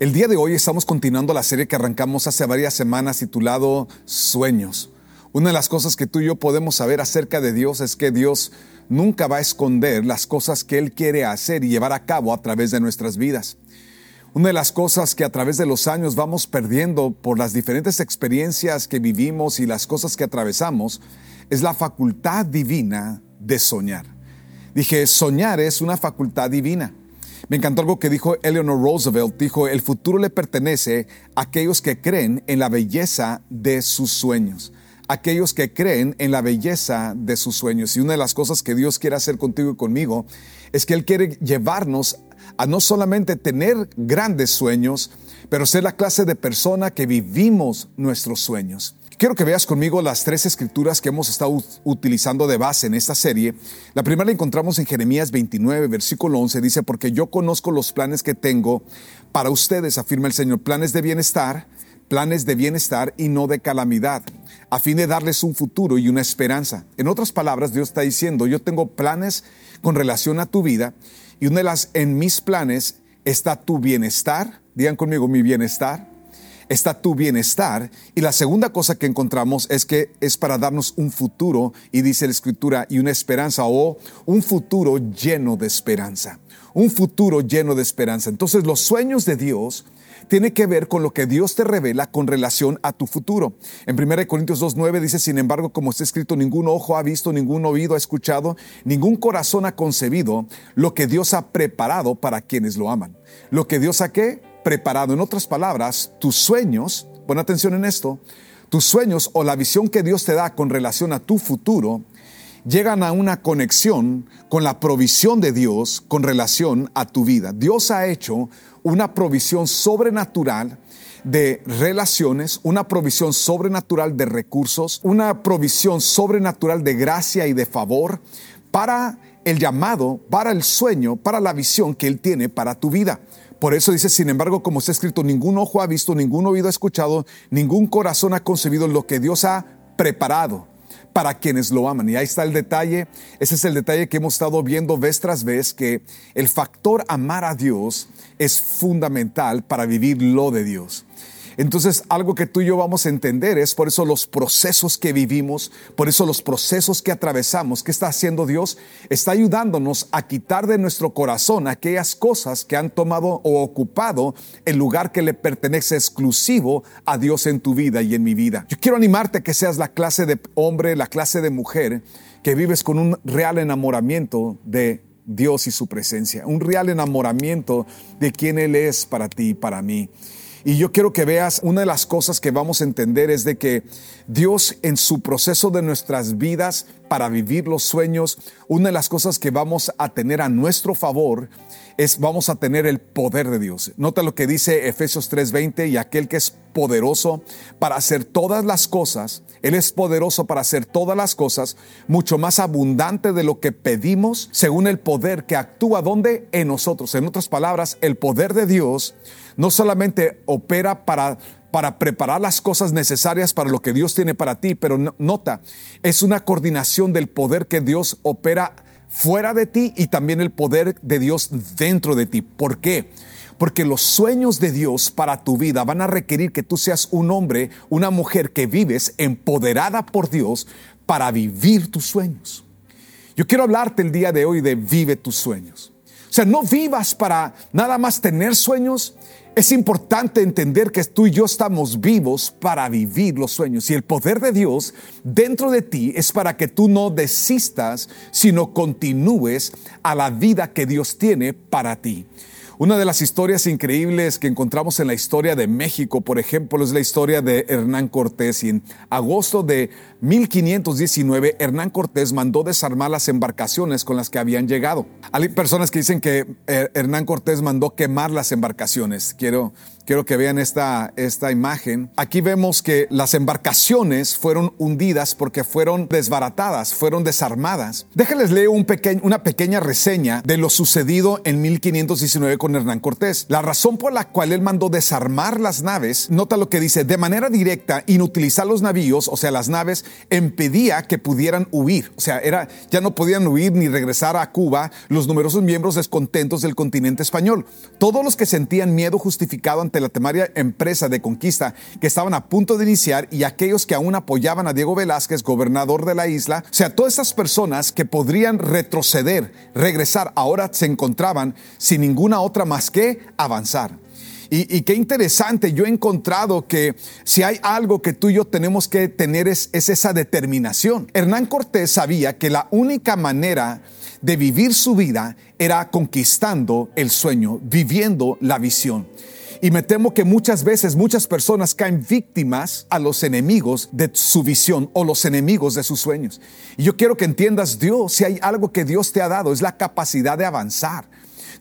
El día de hoy estamos continuando la serie que arrancamos hace varias semanas titulado Sueños. Una de las cosas que tú y yo podemos saber acerca de Dios es que Dios nunca va a esconder las cosas que Él quiere hacer y llevar a cabo a través de nuestras vidas. Una de las cosas que a través de los años vamos perdiendo por las diferentes experiencias que vivimos y las cosas que atravesamos es la facultad divina de soñar. Dije, soñar es una facultad divina. Me encantó algo que dijo Eleanor Roosevelt. Dijo, el futuro le pertenece a aquellos que creen en la belleza de sus sueños. Aquellos que creen en la belleza de sus sueños. Y una de las cosas que Dios quiere hacer contigo y conmigo es que Él quiere llevarnos a no solamente tener grandes sueños, pero ser la clase de persona que vivimos nuestros sueños. Quiero que veas conmigo las tres escrituras que hemos estado utilizando de base en esta serie. La primera la encontramos en Jeremías 29, versículo 11. Dice, porque yo conozco los planes que tengo para ustedes, afirma el Señor, planes de bienestar, planes de bienestar y no de calamidad, a fin de darles un futuro y una esperanza. En otras palabras, Dios está diciendo, yo tengo planes con relación a tu vida y una de las, en mis planes está tu bienestar. Digan conmigo, mi bienestar está tu bienestar. Y la segunda cosa que encontramos es que es para darnos un futuro, y dice la escritura, y una esperanza, o un futuro lleno de esperanza. Un futuro lleno de esperanza. Entonces los sueños de Dios tiene que ver con lo que Dios te revela con relación a tu futuro. En 1 Corintios 2.9 dice, sin embargo, como está escrito, ningún ojo ha visto, ningún oído ha escuchado, ningún corazón ha concebido lo que Dios ha preparado para quienes lo aman. Lo que Dios ha? Preparado. En otras palabras, tus sueños, pon atención en esto, tus sueños o la visión que Dios te da con relación a tu futuro llegan a una conexión con la provisión de Dios con relación a tu vida. Dios ha hecho una provisión sobrenatural de relaciones, una provisión sobrenatural de recursos, una provisión sobrenatural de gracia y de favor para el llamado, para el sueño, para la visión que Él tiene para tu vida. Por eso dice, sin embargo, como está escrito, ningún ojo ha visto, ningún oído ha escuchado, ningún corazón ha concebido lo que Dios ha preparado para quienes lo aman. Y ahí está el detalle, ese es el detalle que hemos estado viendo vez tras vez, que el factor amar a Dios es fundamental para vivir lo de Dios. Entonces, algo que tú y yo vamos a entender es por eso los procesos que vivimos, por eso los procesos que atravesamos, ¿qué está haciendo Dios? Está ayudándonos a quitar de nuestro corazón aquellas cosas que han tomado o ocupado el lugar que le pertenece exclusivo a Dios en tu vida y en mi vida. Yo quiero animarte a que seas la clase de hombre, la clase de mujer que vives con un real enamoramiento de Dios y su presencia, un real enamoramiento de quién Él es para ti y para mí. Y yo quiero que veas, una de las cosas que vamos a entender es de que Dios en su proceso de nuestras vidas para vivir los sueños, una de las cosas que vamos a tener a nuestro favor es vamos a tener el poder de Dios. Nota lo que dice Efesios 3:20 y aquel que es poderoso para hacer todas las cosas, Él es poderoso para hacer todas las cosas, mucho más abundante de lo que pedimos, según el poder que actúa donde en nosotros. En otras palabras, el poder de Dios no solamente opera para para preparar las cosas necesarias para lo que Dios tiene para ti, pero nota, es una coordinación del poder que Dios opera fuera de ti y también el poder de Dios dentro de ti. ¿Por qué? Porque los sueños de Dios para tu vida van a requerir que tú seas un hombre, una mujer que vives empoderada por Dios para vivir tus sueños. Yo quiero hablarte el día de hoy de vive tus sueños. O sea, no vivas para nada más tener sueños, es importante entender que tú y yo estamos vivos para vivir los sueños y el poder de Dios dentro de ti es para que tú no desistas, sino continúes a la vida que Dios tiene para ti. Una de las historias increíbles que encontramos en la historia de México, por ejemplo, es la historia de Hernán Cortés. Y en agosto de 1519, Hernán Cortés mandó desarmar las embarcaciones con las que habían llegado. Hay personas que dicen que eh, Hernán Cortés mandó quemar las embarcaciones. Quiero Quiero que vean esta, esta imagen. Aquí vemos que las embarcaciones fueron hundidas porque fueron desbaratadas, fueron desarmadas. Déjenles leer un una pequeña reseña de lo sucedido en 1519 con Hernán Cortés. La razón por la cual él mandó desarmar las naves, nota lo que dice, de manera directa, inutilizar los navíos, o sea, las naves, impedía que pudieran huir. O sea, era, ya no podían huir ni regresar a Cuba los numerosos miembros descontentos del continente español. Todos los que sentían miedo justificado ante la temaria empresa de conquista que estaban a punto de iniciar y aquellos que aún apoyaban a Diego Velázquez, gobernador de la isla. O sea, todas estas personas que podrían retroceder, regresar, ahora se encontraban sin ninguna otra más que avanzar. Y, qué interesante, yo he encontrado que si hay algo que tú y yo tenemos que tener es, es esa determinación. Hernán Cortés sabía que la única manera de vivir su vida era conquistando el sueño, viviendo la visión. Y me temo que muchas veces muchas personas caen víctimas a los enemigos de su visión o los enemigos de sus sueños. Y yo quiero que entiendas Dios, si hay algo que Dios te ha dado, es la capacidad de avanzar.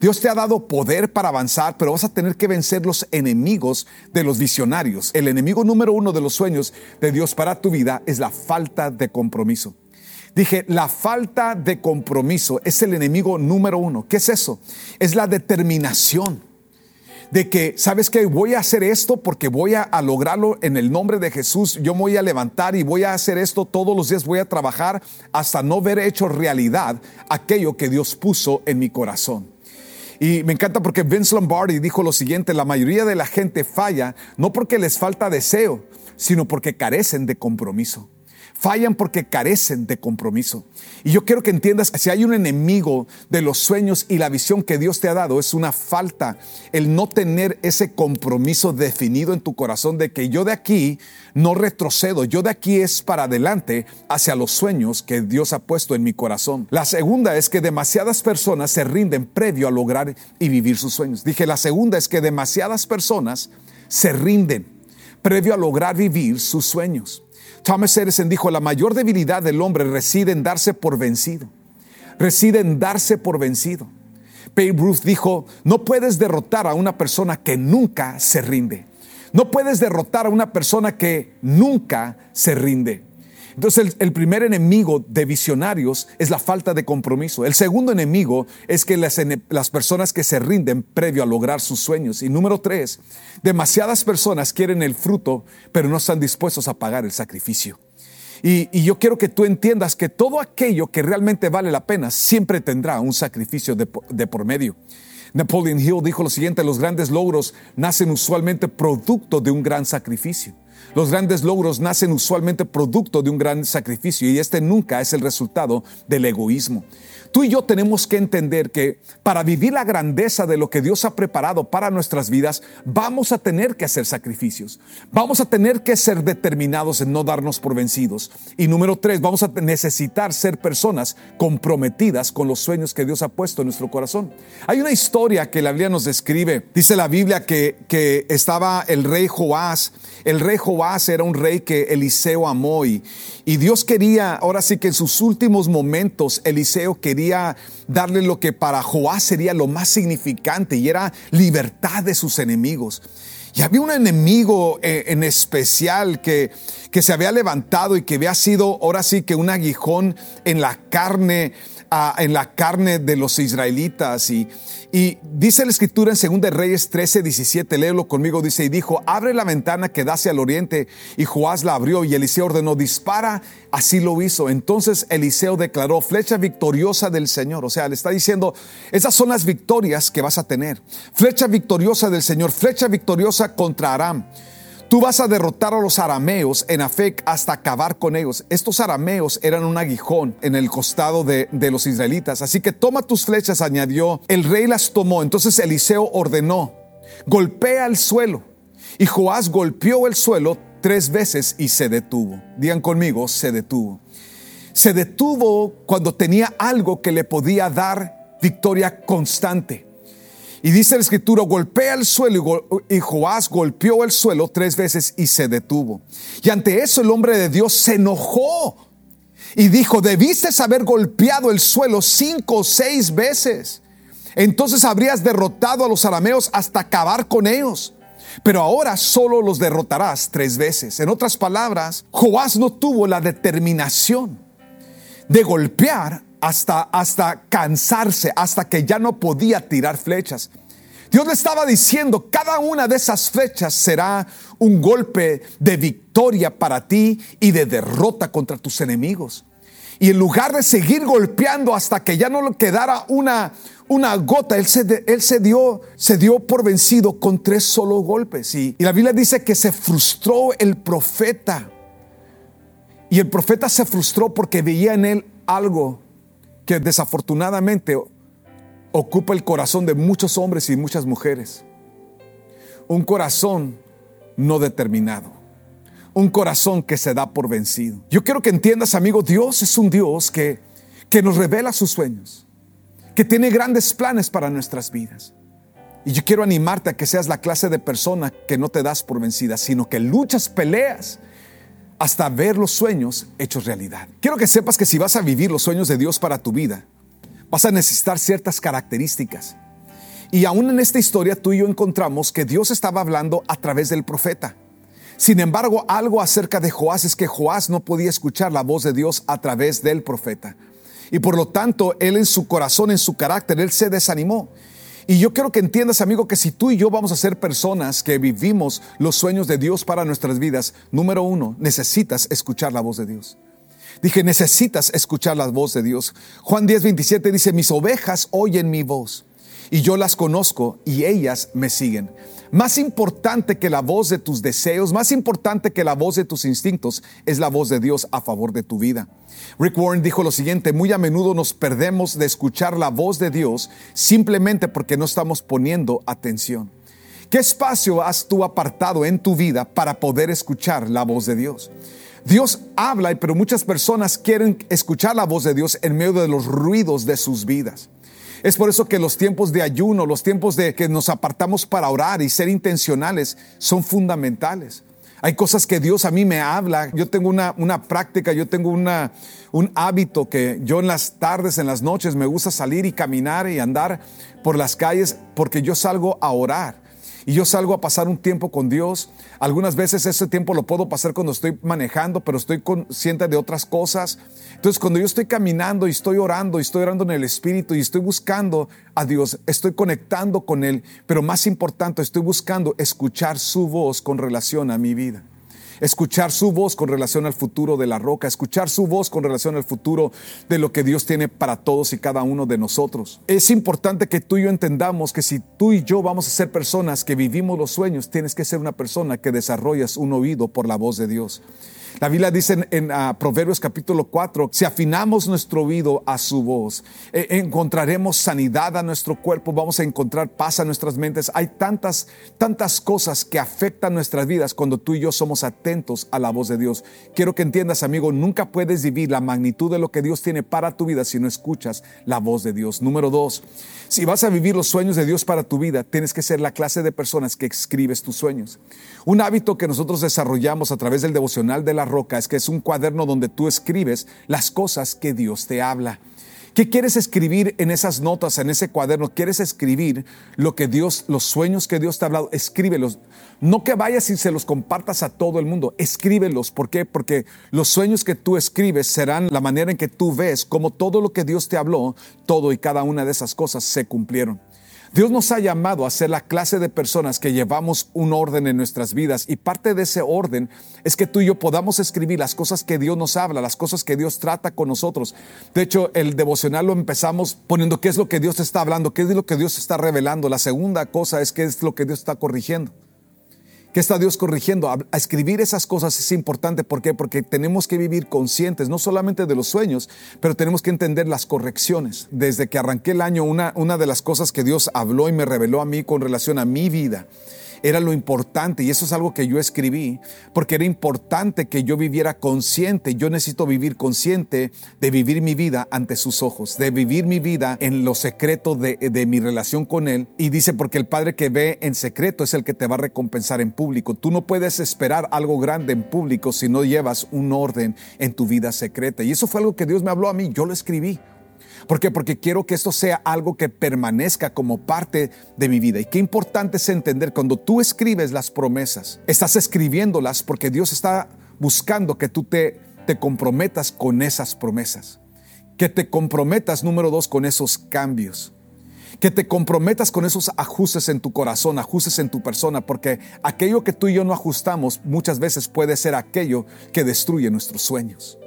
Dios te ha dado poder para avanzar, pero vas a tener que vencer los enemigos de los visionarios. El enemigo número uno de los sueños de Dios para tu vida es la falta de compromiso. Dije, la falta de compromiso es el enemigo número uno. ¿Qué es eso? Es la determinación de que, ¿sabes qué? Voy a hacer esto porque voy a, lograrlo en el nombre de Jesús. Yo voy a levantar y voy a hacer esto todos los días. Voy a trabajar hasta no ver hecho realidad aquello que Dios puso en mi corazón. Y me encanta porque Vince Lombardi dijo lo siguiente, la mayoría de la gente falla no porque les falta deseo, sino porque carecen de compromiso. Fallan porque carecen de compromiso. Y yo quiero que entiendas que si hay un enemigo de los sueños y la visión que Dios te ha dado, es una falta el no tener ese compromiso definido en tu corazón de que yo de aquí no retrocedo, yo de aquí es para adelante hacia los sueños que Dios ha puesto en mi corazón. La segunda es que demasiadas personas se rinden previo a lograr y vivir sus sueños. Dije, la segunda es que demasiadas personas se rinden previo a lograr vivir sus sueños. Thomas Edison dijo, la mayor debilidad del hombre reside en darse por vencido. Reside en darse por vencido. Babe Ruth dijo, no puedes derrotar a una persona que nunca se rinde. No puedes derrotar a una persona que nunca se rinde. Entonces el, primer enemigo de visionarios es la falta de compromiso. El segundo enemigo es que las, personas que se rinden previo a lograr sus sueños. Y número tres, demasiadas personas quieren el fruto, pero no están dispuestos a pagar el sacrificio. Y, yo quiero que tú entiendas que todo aquello que realmente vale la pena siempre tendrá un sacrificio de, de por medio. Napoleon Hill dijo lo siguiente, los grandes logros nacen usualmente producto de un gran sacrificio. Los grandes logros nacen usualmente producto de un gran sacrificio y este nunca es el resultado del egoísmo. Tú y yo tenemos que entender que para vivir la grandeza de lo que Dios ha preparado para nuestras vidas, vamos a tener que hacer sacrificios. Vamos a tener que ser determinados en no darnos por vencidos. Y número tres, vamos a necesitar ser personas comprometidas con los sueños que Dios ha puesto en nuestro corazón. Hay una historia que la Biblia nos describe. Dice la Biblia que, que estaba el rey Joás. El rey Joás era un rey que Eliseo amó y, y Dios quería, ahora sí que en sus últimos momentos, Eliseo quería darle lo que para Joás sería lo más significante y era libertad de sus enemigos. Y había un enemigo eh, en especial que, que se había levantado y que había sido ahora sí que un aguijón en la carne en la carne de los israelitas. Y, y dice la escritura en 2 Reyes 13, 17, léelo conmigo, dice, y dijo, abre la ventana que da hacia el oriente. Y Joás la abrió y Eliseo ordenó, dispara, así lo hizo. Entonces Eliseo declaró, flecha victoriosa del Señor. O sea, le está diciendo, esas son las victorias que vas a tener. Flecha victoriosa del Señor, flecha victoriosa contra Aram. Tú vas a derrotar a los arameos en Afec hasta acabar con ellos. Estos arameos eran un aguijón en el costado de, los israelitas. Así que toma tus flechas, añadió. El rey las tomó. Entonces Eliseo ordenó, golpea el suelo. Y Joás golpeó el suelo tres veces y se detuvo. Digan conmigo, se detuvo. Se detuvo cuando tenía algo que le podía dar victoria constante. Y dice la escritura, golpea el suelo y Joás golpeó el suelo tres veces y se detuvo. Y ante eso el hombre de Dios se enojó y dijo, debiste haber golpeado el suelo cinco o seis veces. Entonces habrías derrotado a los arameos hasta acabar con ellos. pero ahora solo los derrotarás tres veces. En otras palabras, Joás no tuvo la determinación de golpear hasta, hasta cansarse, hasta que ya no podía tirar flechas. Dios le estaba diciendo, cada una de esas flechas será un golpe de victoria para ti y de derrota contra tus enemigos. Y en lugar de seguir golpeando hasta que ya no le quedara una, una gota, él, se, él se, dio, se dio por vencido con tres solo golpes. Y, y la Biblia dice que se frustró el profeta. Y el profeta se frustró porque veía en él algo que desafortunadamente ocupa el corazón de muchos hombres y muchas mujeres. Un corazón no determinado. Un corazón que se da por vencido. Yo quiero que entiendas, amigo, Dios es un Dios que, que nos revela sus sueños que tiene grandes planes para nuestras vidas. Y yo quiero animarte a que seas la clase de persona que no te das por vencida, sino que luchas, peleas hasta ver los sueños hechos realidad. Quiero que sepas que si vas a vivir los sueños de Dios para tu vida, vas a necesitar ciertas características. Y aún en esta historia tú y yo encontramos que Dios estaba hablando a través del profeta. Sin embargo, algo acerca de Joás es que Joás no podía escuchar la voz de Dios a través del profeta. Y por lo tanto, él en su corazón, en su carácter, él se desanimó. Y yo quiero que entiendas, amigo, que si tú y yo vamos a ser personas que vivimos los sueños de Dios para nuestras vidas, número uno, necesitas escuchar la voz de Dios. Dije, necesitas escuchar la voz de Dios. Juan 10, 27 dice, mis ovejas oyen mi voz y yo las conozco y ellas me siguen. Más importante que la voz de tus deseos, más importante que la voz de tus instintos, es la voz de Dios a favor de tu vida. Rick Warren dijo lo siguiente, muy a menudo nos perdemos de escuchar la voz de Dios simplemente porque no estamos poniendo atención. ¿Qué espacio has tú apartado en tu vida para poder escuchar la voz de Dios? Dios habla, pero muchas personas quieren escuchar la voz de Dios en medio de los ruidos de sus vidas. Es por eso que los tiempos de ayuno, los tiempos de que nos apartamos para orar y ser intencionales son fundamentales. Hay cosas que Dios a mí me habla. Yo tengo una, una práctica, yo tengo una, un hábito que yo en las tardes, en las noches, me gusta salir y caminar y andar por las calles porque yo salgo a orar y yo salgo a pasar un tiempo con Dios. Algunas veces ese tiempo lo puedo pasar cuando estoy manejando, pero estoy consciente de otras cosas. Entonces cuando yo estoy caminando y estoy orando y estoy orando en el Espíritu y estoy buscando a Dios, estoy conectando con Él, pero más importante, estoy buscando escuchar su voz con relación a mi vida escuchar su voz con relación al futuro de la roca, escuchar su voz con relación al futuro de lo que Dios tiene para todos y cada uno de nosotros. Es importante que tú y yo entendamos que si tú y yo vamos a ser personas que vivimos los sueños, tienes que ser una persona que desarrollas un oído por la voz de Dios. La Biblia dice en, ah, Proverbios capítulo 4, si afinamos nuestro oído a su voz, e, encontraremos sanidad a nuestro cuerpo, vamos a encontrar paz a nuestras mentes. Hay tantas, tantas cosas que afectan nuestras vidas cuando tú y yo somos atentos a la voz de Dios. Quiero que entiendas, amigo, nunca puedes vivir la magnitud de lo que Dios tiene para tu vida si no escuchas la voz de Dios. Número dos, si vas a vivir los sueños de Dios para tu vida, tienes que ser la clase de personas que escribes tus sueños. Un hábito que nosotros desarrollamos a través del devocional de la es que es un cuaderno donde tú escribes las cosas que Dios te habla. ¿Qué quieres escribir en esas notas, en ese cuaderno? ¿Quieres escribir lo que Dios, los sueños que Dios te ha hablado? Escríbelos. No que vayas y se los compartas a todo el mundo. Escríbelos. ¿Por qué? Porque los sueños que tú escribes serán la manera en que tú ves cómo todo lo que Dios te habló, todo y cada una de esas cosas se cumplieron. Dios nos ha llamado a ser la clase de personas que llevamos un orden en nuestras vidas y parte de ese orden es que tú y yo podamos escribir las cosas que Dios nos habla, las cosas que Dios trata con nosotros. De hecho, el devocional lo empezamos poniendo qué es lo que Dios está hablando, qué es lo que Dios está revelando. La segunda cosa es qué es lo que Dios está corrigiendo. ¿Qué está Dios corrigiendo? A, escribir esas cosas es importante. ¿Por qué? Porque tenemos que vivir conscientes, no solamente de los sueños, pero tenemos que entender las correcciones. Desde que arranqué el año, una, una de las cosas que Dios habló y me reveló a mí con relación a mi vida era lo importante y eso es algo que yo escribí porque era importante que yo viviera consciente. Yo necesito vivir consciente de vivir mi vida ante sus ojos, de vivir mi vida en lo secreto de, de mi relación con Él. Y dice, porque el Padre que ve en secreto es el que te va a recompensar en público. Tú no puedes esperar algo grande en público si no llevas un orden en tu vida secreta. Y eso fue algo que Dios me habló a mí, yo lo escribí. ¿Por qué? Porque quiero que esto sea algo que permanezca como parte de mi vida. Y qué importante es entender cuando tú escribes las promesas, estás escribiéndolas porque Dios está buscando que tú te, te comprometas con esas promesas. Que te comprometas, número dos, con esos cambios que te comprometas con esos ajustes en tu corazón, ajustes en tu persona, porque aquello que tú y yo no ajustamos muchas veces puede ser aquello que destruye nuestros sueños.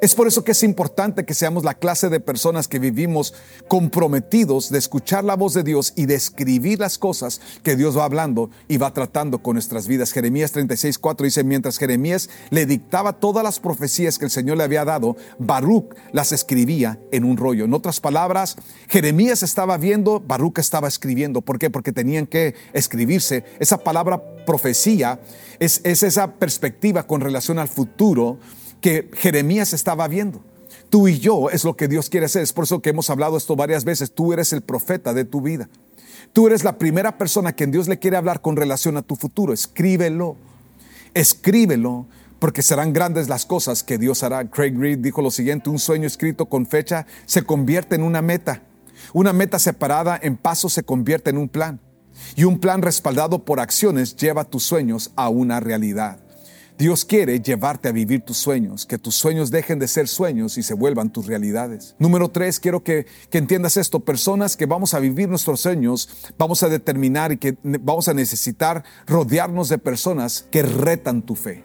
Es por eso que es importante que seamos la clase de personas que vivimos comprometidos de escuchar la voz de Dios y de escribir las cosas que Dios va hablando y va tratando con nuestras vidas. Jeremías 36:4 dice, mientras Jeremías le dictaba todas las profecías que el Señor le había dado, Baruch las escribía en un rollo. En otras palabras, Jeremías estaba viendo, Baruch estaba escribiendo. ¿Por qué? Porque tenían que escribirse. Esa palabra profecía es, es esa perspectiva con relación al futuro que Jeremías estaba viendo. Tú y yo es lo que Dios quiere hacer. Es por eso que hemos hablado esto varias veces. Tú eres el profeta de tu vida. Tú eres la primera persona que Dios le quiere hablar con relación a tu futuro. Escríbelo. Escríbelo porque serán grandes las cosas que Dios hará. Craig Reed dijo lo siguiente, un sueño escrito con fecha se convierte en una meta. Una meta separada en pasos se convierte en un plan. Y un plan respaldado por acciones lleva tus sueños a una realidad. Dios quiere llevarte a vivir tus sueños, que tus sueños dejen de ser sueños y se vuelvan tus realidades. Número tres, quiero que, entiendas esto, personas que vamos a vivir nuestros sueños, vamos a determinar y que vamos a necesitar rodearnos de personas que retan tu fe.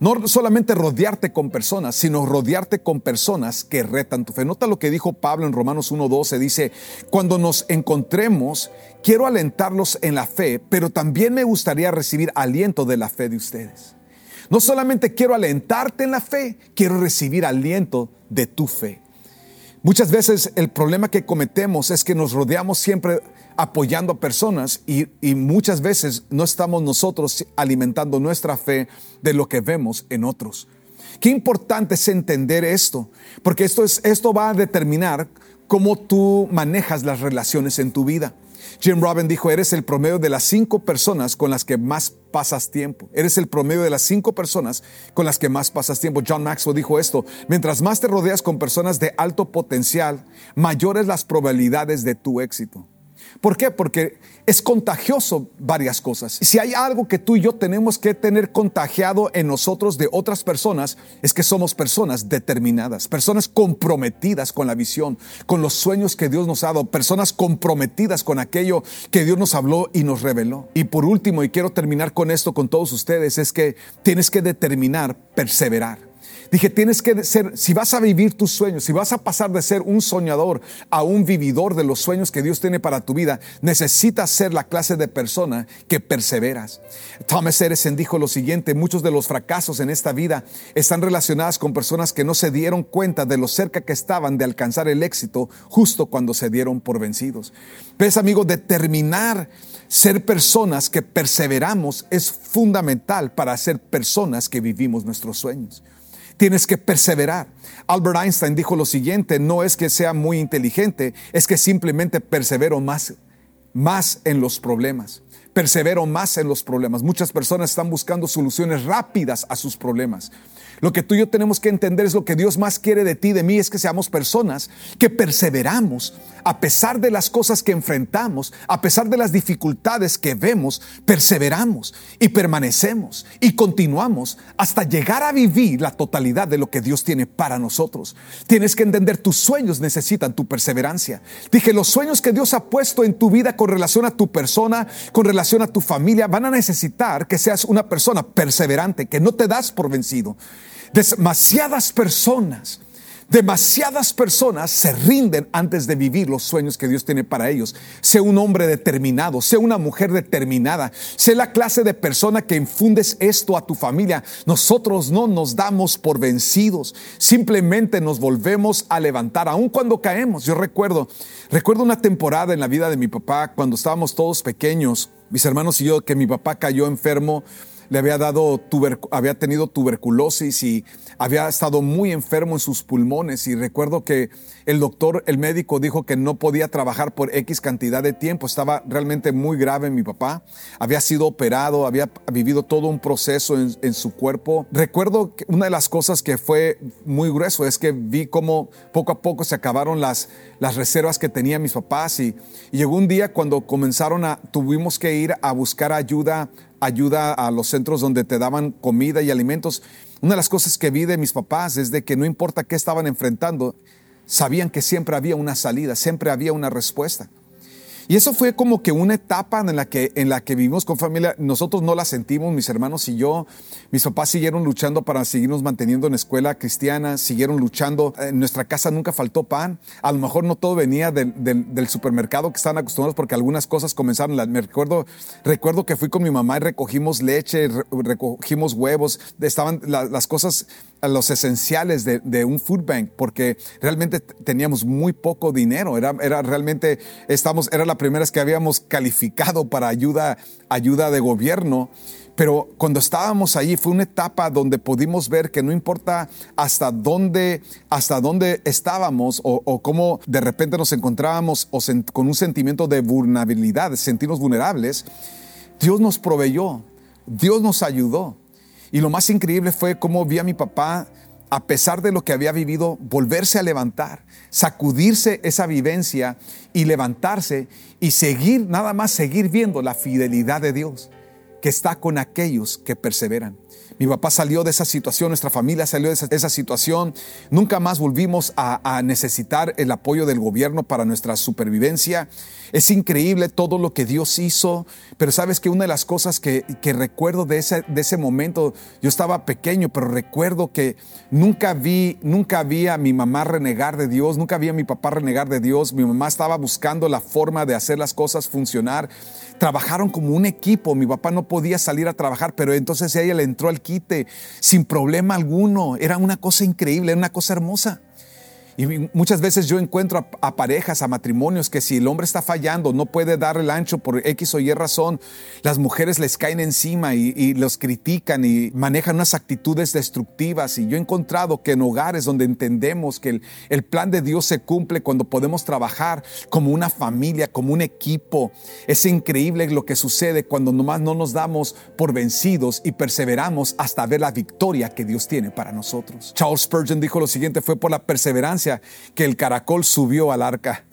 No solamente rodearte con personas, sino rodearte con personas que retan tu fe. Nota lo que dijo Pablo en Romanos 1.12. Dice, cuando nos encontremos, quiero alentarlos en la fe, pero también me gustaría recibir aliento de la fe de ustedes. No solamente quiero alentarte en la fe, quiero recibir aliento de tu fe. Muchas veces el problema que cometemos es que nos rodeamos siempre apoyando a personas y, muchas veces no estamos nosotros alimentando nuestra fe de lo que vemos en otros. Qué importante es entender esto, porque esto, es, esto va a determinar cómo tú manejas las relaciones en tu vida. Jim Robin dijo, eres el promedio de las cinco personas con las que más pasas tiempo. Eres el promedio de las cinco personas con las que más pasas tiempo. John Maxwell dijo esto, mientras más te rodeas con personas de alto potencial, mayores las probabilidades de tu éxito. ¿Por qué? Porque es contagioso varias cosas. Si hay algo que tú y yo tenemos que tener contagiado en nosotros de otras personas, es que somos personas determinadas, personas comprometidas con la visión, con los sueños que Dios nos ha dado, personas comprometidas con aquello que Dios nos habló y nos reveló. Y por último, y quiero terminar con esto con todos ustedes, es que tienes que determinar perseverar. Dije, tienes que ser, si vas a vivir tus sueños, si vas a pasar de ser un soñador a un vividor de los sueños que Dios tiene para tu vida, necesitas ser la clase de persona que perseveras. Thomas Edison dijo lo siguiente, muchos de los fracasos en esta vida están relacionados con personas que no se dieron cuenta de lo cerca que estaban de alcanzar el éxito justo cuando se dieron por vencidos. Ves, amigo, determinar ser personas que perseveramos es fundamental para ser personas que vivimos nuestros sueños. Tienes que perseverar. Albert Einstein dijo lo siguiente, no es que sea muy inteligente, es que simplemente persevero más, más en los problemas. Persevero más en los problemas. Muchas personas están buscando soluciones rápidas a sus problemas. Lo que tú y yo tenemos que entender es lo que Dios más quiere de ti, de mí, es que seamos personas que perseveramos a pesar de las cosas que enfrentamos, a pesar de las dificultades que vemos, perseveramos y permanecemos y continuamos hasta llegar a vivir la totalidad de lo que Dios tiene para nosotros. Tienes que entender, tus sueños necesitan tu perseverancia. Dije, los sueños que Dios ha puesto en tu vida con relación a tu persona, con relación a tu familia, van a necesitar que seas una persona perseverante, que no te das por vencido. Demasiadas personas, demasiadas personas se rinden antes de vivir los sueños que Dios tiene para ellos. Sea un hombre determinado, sea una mujer determinada, sea la clase de persona que infundes esto a tu familia. Nosotros no nos damos por vencidos, simplemente nos volvemos a levantar, aun cuando caemos. Yo recuerdo, recuerdo una temporada en la vida de mi papá cuando estábamos todos pequeños, mis hermanos y yo, que mi papá cayó enfermo le había dado había tenido tuberculosis y había estado muy enfermo en sus pulmones. Y recuerdo que el doctor, el médico dijo que no podía trabajar por X cantidad de tiempo, estaba realmente muy grave mi papá, había sido operado, había vivido todo un proceso en, su cuerpo. Recuerdo que una de las cosas que fue muy grueso es que vi cómo poco a poco se acabaron las, las reservas que tenían mis papás. Y, y llegó un día cuando comenzaron a, tuvimos que ir a buscar ayuda ayuda a los centros donde te daban comida y alimentos. Una de las cosas que vi de mis papás es de que no importa qué estaban enfrentando, sabían que siempre había una salida, siempre había una respuesta. Y eso fue como que una etapa en la que, en la que vivimos con familia. Nosotros no la sentimos, mis hermanos y yo. Mis papás siguieron luchando para seguirnos manteniendo en escuela cristiana, siguieron luchando. En nuestra casa nunca faltó pan. A lo mejor no todo venía del, del, supermercado que estaban acostumbrados porque algunas cosas comenzaron. Me recuerdo, recuerdo que fui con mi mamá y recogimos leche, recogimos huevos. Estaban las cosas los esenciales de, un food bank porque realmente teníamos muy poco dinero. Era, era realmente, estamos, era la primera vez que habíamos calificado para ayuda, ayuda de gobierno. Pero cuando estábamos allí fue una etapa donde pudimos ver que no importa hasta dónde, hasta dónde estábamos o, cómo de repente nos encontrábamos o con un sentimiento de vulnerabilidad, sentirnos vulnerables, Dios nos proveyó, Dios nos ayudó. Y lo más increíble fue cómo vi a mi papá, a pesar de lo que había vivido, volverse a levantar, sacudirse esa vivencia y levantarse y seguir, nada más seguir viendo la fidelidad de Dios que está con aquellos que perseveran. Mi papá salió de esa situación, nuestra familia salió de esa, situación. Nunca más volvimos a, necesitar el apoyo del gobierno para nuestra supervivencia. Es increíble todo lo que Dios hizo, pero sabes que una de las cosas que, recuerdo de ese, momento, yo estaba pequeño, pero recuerdo que nunca vi, nunca vi a mi mamá renegar de Dios, nunca vi a mi papá renegar de Dios. Mi mamá estaba buscando la forma de hacer las cosas funcionar. Trabajaron como un equipo. Mi papá no podía salir a trabajar, pero entonces ella le entró al sin problema alguno. Era una cosa increíble, era una cosa hermosa. Y muchas veces yo encuentro a, parejas, a matrimonios, que si el hombre está fallando, no puede dar el ancho por X o Y razón, las mujeres les caen encima y, los critican y manejan unas actitudes destructivas. Y yo he encontrado que en hogares donde entendemos que el, el plan de Dios se cumple cuando podemos trabajar como una familia, como un equipo, es increíble lo que sucede cuando nomás no nos damos por vencidos y perseveramos hasta ver la victoria que Dios tiene para nosotros. Charles Spurgeon dijo lo siguiente, fue por la perseverancia que el caracol subió al arca.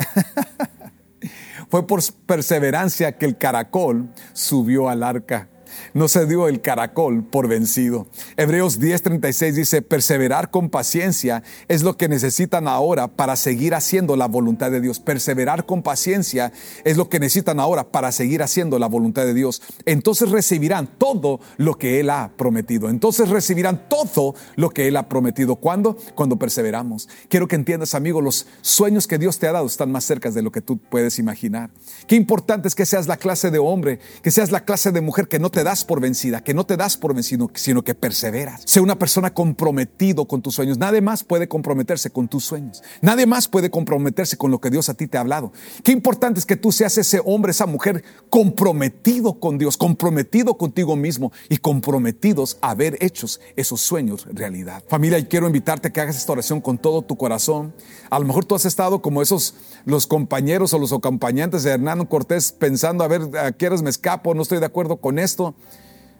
Fue por perseverancia que el caracol subió al arca no se dio el caracol por vencido. Hebreos 10:36 dice, perseverar con paciencia es lo que necesitan ahora para seguir haciendo la voluntad de Dios. Perseverar con paciencia es lo que necesitan ahora para seguir haciendo la voluntad de Dios. Entonces recibirán todo lo que Él ha prometido. Entonces recibirán todo lo que Él ha prometido. ¿Cuándo? Cuando perseveramos. Quiero que entiendas, amigo, los sueños que Dios te ha dado están más cerca de lo que tú puedes imaginar. Qué importante es que seas la clase de hombre, que seas la clase de mujer que no te das por vencida, que no te das por vencido, sino que perseveras. Sé una persona comprometido con tus sueños. Nadie más puede comprometerse con tus sueños. Nadie más puede comprometerse con lo que Dios a ti te ha hablado. Qué importante es que tú seas ese hombre, esa mujer comprometido con Dios, comprometido contigo mismo y comprometidos a ver hechos esos sueños realidad. Familia, y quiero invitarte a que hagas esta oración con todo tu corazón. A lo mejor tú has estado como esos los compañeros o los acompañantes de Hernando Cortés pensando, a ver, ¿a me escapo? No estoy de acuerdo con esto.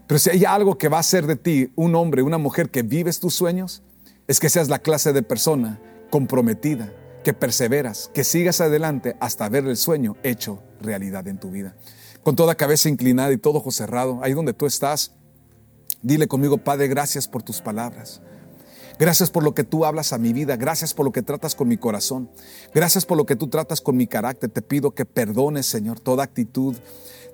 Pero si hay algo que va a hacer de ti un hombre, una mujer que vives tus sueños, es que seas la clase de persona comprometida, que perseveras, que sigas adelante hasta ver el sueño hecho realidad en tu vida. Con toda cabeza inclinada y todo ojo cerrado, ahí donde tú estás, dile conmigo, Padre, gracias por tus palabras. Gracias por lo que tú hablas a mi vida. Gracias por lo que tratas con mi corazón. Gracias por lo que tú tratas con mi carácter. Te pido que perdones, Señor, toda actitud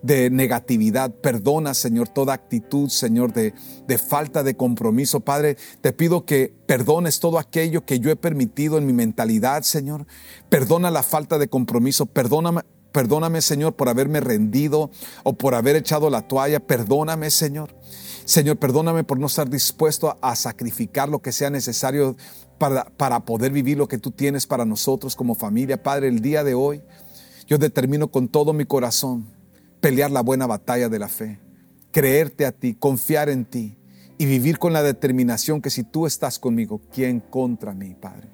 de negatividad. Perdona, Señor, toda actitud, Señor, de, de, falta de compromiso. Padre, te pido que perdones todo aquello que yo he permitido en mi mentalidad, Señor. Perdona la falta de compromiso. Perdóname, perdóname, Señor, por haberme rendido o por haber echado la toalla. Perdóname, Señor. Señor, perdóname por no estar dispuesto a sacrificar lo que sea necesario para, para poder vivir lo que tú tienes para nosotros como familia. Padre, el día de hoy yo determino con todo mi corazón pelear la buena batalla de la fe. creerte a ti, confiar en ti y vivir con la determinación que si tú estás conmigo, ¿quién contra mí, Padre?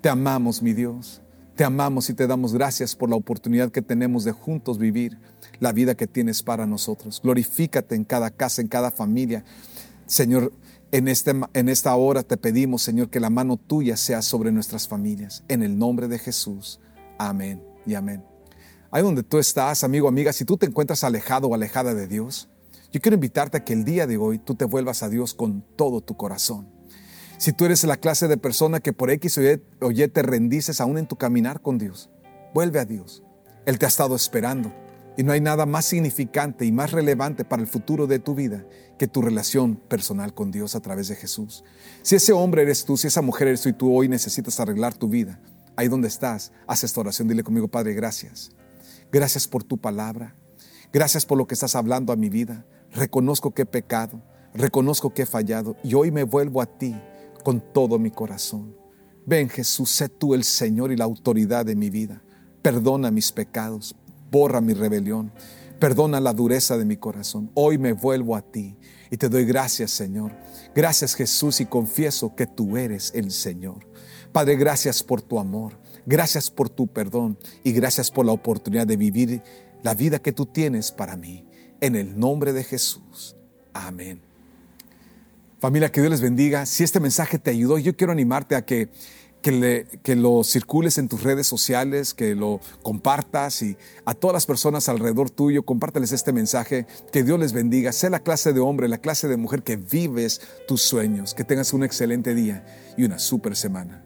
Te amamos, mi Dios. Te amamos y te damos gracias por la oportunidad que tenemos de juntos vivir la vida que tienes para nosotros. Glorifícate en cada casa, en cada familia. Señor, en, este, en esta hora te pedimos, Señor, que la mano tuya sea sobre nuestras familias. En el nombre de Jesús. Amén y amén. Ahí donde tú estás, amigo, amiga, si tú te encuentras alejado o alejada de Dios, yo quiero invitarte a que el día de hoy tú te vuelvas a Dios con todo tu corazón. Si tú eres la clase de persona que por X o Y te rendices aún en tu caminar con Dios, vuelve a Dios. Él te ha estado esperando y no hay nada más significante y más relevante para el futuro de tu vida que tu relación personal con Dios a través de Jesús. Si ese hombre eres tú, si esa mujer eres tú y tú hoy necesitas arreglar tu vida, ahí donde estás, haz esta oración, dile conmigo, Padre, gracias. Gracias por tu palabra. Gracias por lo que estás hablando a mi vida. Reconozco que he pecado, reconozco que he fallado y hoy me vuelvo a ti con todo mi corazón. Ven Jesús, sé tú el Señor y la autoridad de mi vida. Perdona mis pecados, borra mi rebelión, perdona la dureza de mi corazón. Hoy me vuelvo a ti y te doy gracias Señor. Gracias Jesús y confieso que tú eres el Señor. Padre, gracias por tu amor, gracias por tu perdón y gracias por la oportunidad de vivir la vida que tú tienes para mí. En el nombre de Jesús. Amén. Familia, que Dios les bendiga. Si este mensaje te ayudó, yo quiero animarte a que, que, lo circules en tus redes sociales, que lo compartas y a todas las personas alrededor tuyo, compártales este mensaje. Que Dios les bendiga. Sé la clase de hombre, la clase de mujer que vives tus sueños. Que tengas un excelente día y una super semana.